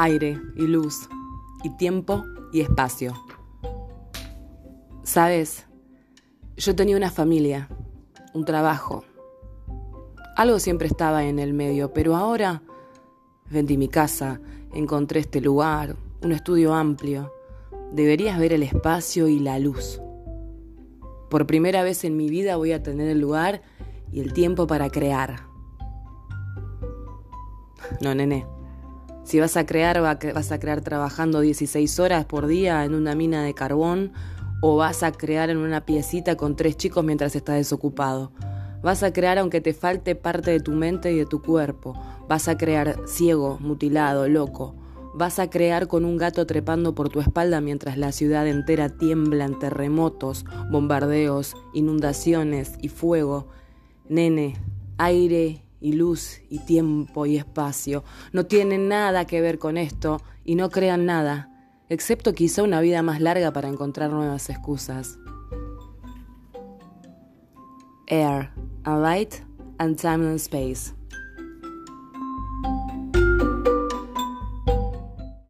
aire y luz, y tiempo y espacio. Sabes, yo tenía una familia, un trabajo. Algo siempre estaba en el medio, pero ahora vendí mi casa, encontré este lugar, un estudio amplio. Deberías ver el espacio y la luz. Por primera vez en mi vida voy a tener el lugar y el tiempo para crear. No, nene. Si vas a crear, vas a crear trabajando 16 horas por día en una mina de carbón o vas a crear en una piecita con tres chicos mientras estás desocupado. Vas a crear aunque te falte parte de tu mente y de tu cuerpo. Vas a crear ciego, mutilado, loco. Vas a crear con un gato trepando por tu espalda mientras la ciudad entera tiembla en terremotos, bombardeos, inundaciones y fuego. Nene, aire y luz y tiempo y espacio no tienen nada que ver con esto y no crean nada, excepto quizá una vida más larga para encontrar nuevas excusas. Air, light and time and space.